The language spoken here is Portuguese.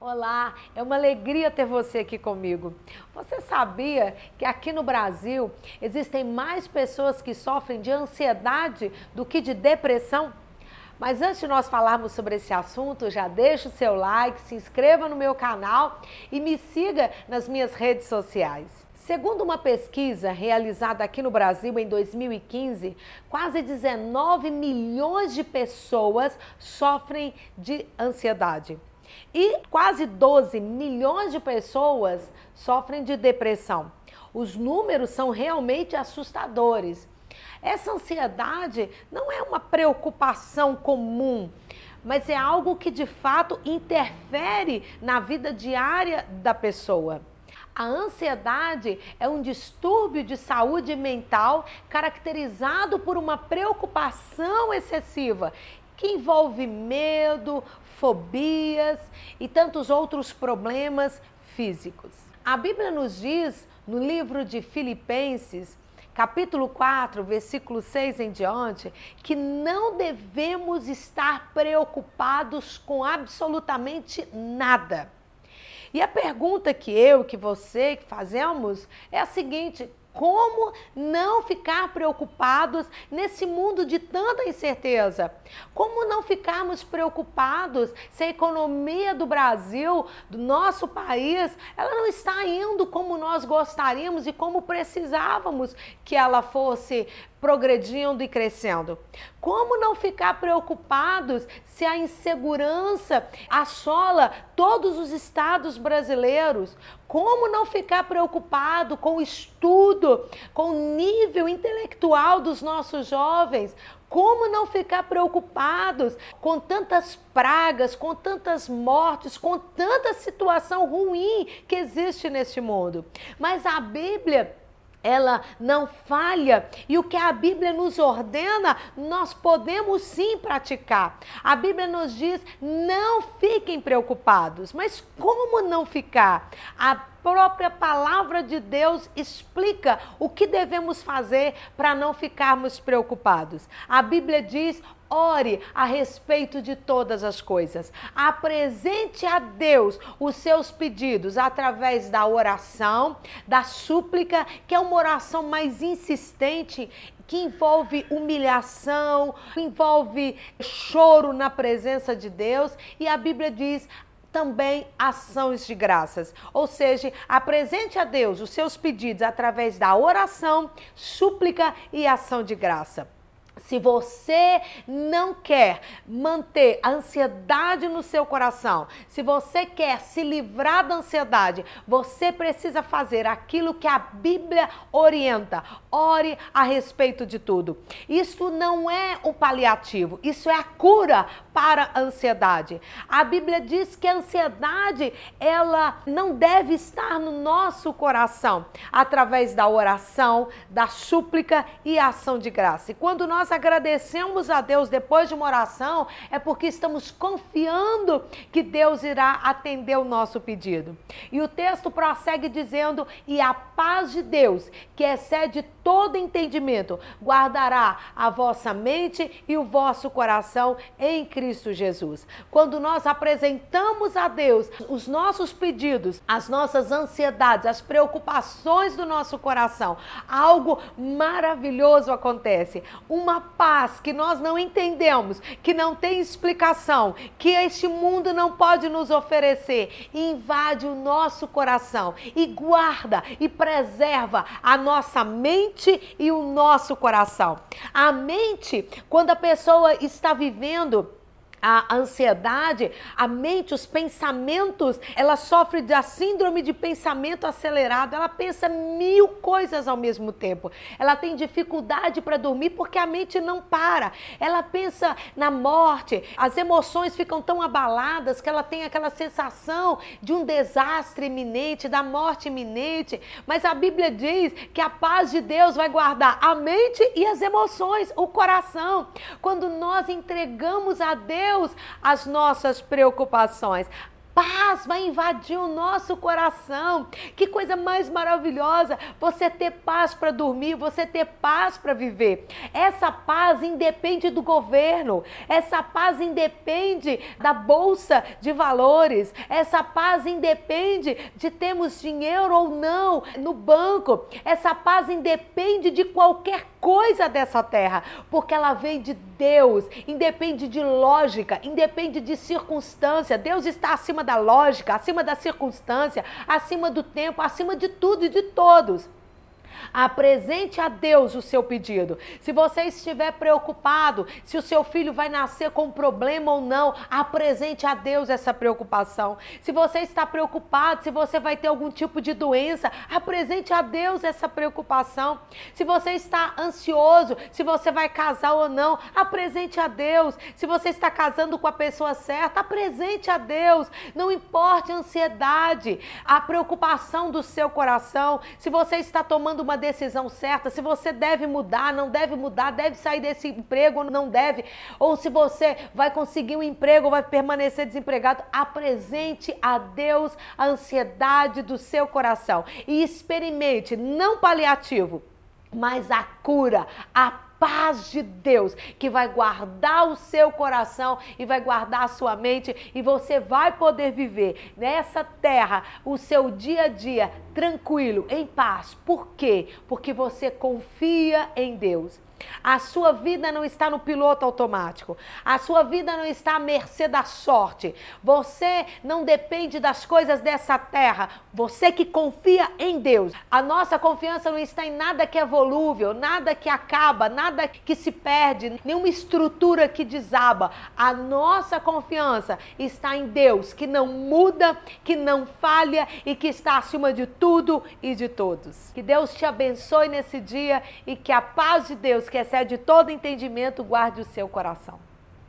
Olá, é uma alegria ter você aqui comigo. Você sabia que aqui no Brasil existem mais pessoas que sofrem de ansiedade do que de depressão? Mas antes de nós falarmos sobre esse assunto, já deixa o seu like, se inscreva no meu canal e me siga nas minhas redes sociais. Segundo uma pesquisa realizada aqui no Brasil em 2015, quase 19 milhões de pessoas sofrem de ansiedade. E quase 12 milhões de pessoas sofrem de depressão. Os números são realmente assustadores. Essa ansiedade não é uma preocupação comum, mas é algo que de fato interfere na vida diária da pessoa. A ansiedade é um distúrbio de saúde mental caracterizado por uma preocupação excessiva que envolve medo, fobias e tantos outros problemas físicos. A Bíblia nos diz no livro de Filipenses, capítulo 4, versículo 6 em diante, que não devemos estar preocupados com absolutamente nada. E a pergunta que eu, que você, que fazemos é a seguinte: como não ficar preocupados nesse mundo de tanta incerteza? Como não ficarmos preocupados se a economia do Brasil, do nosso país, ela não está indo como nós gostaríamos e como precisávamos que ela fosse progredindo e crescendo. Como não ficar preocupados se a insegurança assola todos os estados brasileiros? Como não ficar preocupado com o estudo, com o nível intelectual dos nossos jovens? Como não ficar preocupados com tantas pragas, com tantas mortes, com tanta situação ruim que existe neste mundo? Mas a Bíblia ela não falha e o que a Bíblia nos ordena, nós podemos sim praticar. A Bíblia nos diz: não fiquem preocupados. Mas como não ficar? A própria palavra de Deus explica o que devemos fazer para não ficarmos preocupados. A Bíblia diz: Ore a respeito de todas as coisas. Apresente a Deus os seus pedidos através da oração, da súplica, que é uma oração mais insistente que envolve humilhação, envolve choro na presença de Deus, e a Bíblia diz: também ações de graças. Ou seja, apresente a Deus os seus pedidos através da oração, súplica e ação de graça. Se você não quer manter a ansiedade no seu coração, se você quer se livrar da ansiedade, você precisa fazer aquilo que a Bíblia orienta. Ore a respeito de tudo. Isso não é um paliativo, isso é a cura para a ansiedade. A Bíblia diz que a ansiedade, ela não deve estar no nosso coração através da oração, da súplica e ação de graça. E quando nós agradecemos a Deus depois de uma oração, é porque estamos confiando que Deus irá atender o nosso pedido. E o texto prossegue dizendo: E a paz de Deus, que excede todo entendimento, guardará a vossa mente e o vosso coração em Cristo Jesus. Quando nós apresentamos a Deus os nossos pedidos, as nossas ansiedades, as preocupações do nosso coração, algo maravilhoso acontece. Uma paz que nós não entendemos, que não tem explicação, que este mundo não pode nos oferecer, invade o nosso coração e guarda e preserva a nossa mente e o nosso coração. A mente, quando a pessoa está vivendo a ansiedade, a mente, os pensamentos, ela sofre da síndrome de pensamento acelerado, ela pensa mil coisas ao mesmo tempo. Ela tem dificuldade para dormir porque a mente não para. Ela pensa na morte, as emoções ficam tão abaladas que ela tem aquela sensação de um desastre iminente, da morte iminente. Mas a Bíblia diz que a paz de Deus vai guardar a mente e as emoções, o coração. Quando nós entregamos a Deus Deus as nossas preocupações. paz vai invadir o nosso coração. Que coisa mais maravilhosa você ter paz para dormir, você ter paz para viver. Essa paz independe do governo, essa paz independe da bolsa de valores, essa paz independe de termos dinheiro ou não no banco, essa paz independe de qualquer coisa dessa terra, porque ela vem de Deus, independe de lógica, independe de circunstância. Deus está acima da lógica, acima da circunstância, acima do tempo, acima de tudo e de todos. Apresente a Deus o seu pedido. Se você estiver preocupado, se o seu filho vai nascer com problema ou não, apresente a Deus essa preocupação. Se você está preocupado, se você vai ter algum tipo de doença, apresente a Deus essa preocupação. Se você está ansioso, se você vai casar ou não, apresente a Deus. Se você está casando com a pessoa certa, apresente a Deus. Não importe a ansiedade, a preocupação do seu coração. Se você está tomando uma decisão certa, se você deve mudar, não deve mudar, deve sair desse emprego ou não deve, ou se você vai conseguir um emprego ou vai permanecer desempregado, apresente a Deus a ansiedade do seu coração e experimente, não paliativo, mas a cura, a paz de Deus que vai guardar o seu coração e vai guardar a sua mente e você vai poder viver nessa terra o seu dia a dia tranquilo, em paz. Por quê? Porque você confia em Deus. A sua vida não está no piloto automático. A sua vida não está à mercê da sorte. Você não depende das coisas dessa terra. Você que confia em Deus. A nossa confiança não está em nada que é volúvel, nada que acaba, nada que se perde, nenhuma estrutura que desaba. A nossa confiança está em Deus, que não muda, que não falha e que está acima de tudo e de todos. Que Deus te abençoe nesse dia e que a paz de Deus que excede todo entendimento, guarde o seu coração.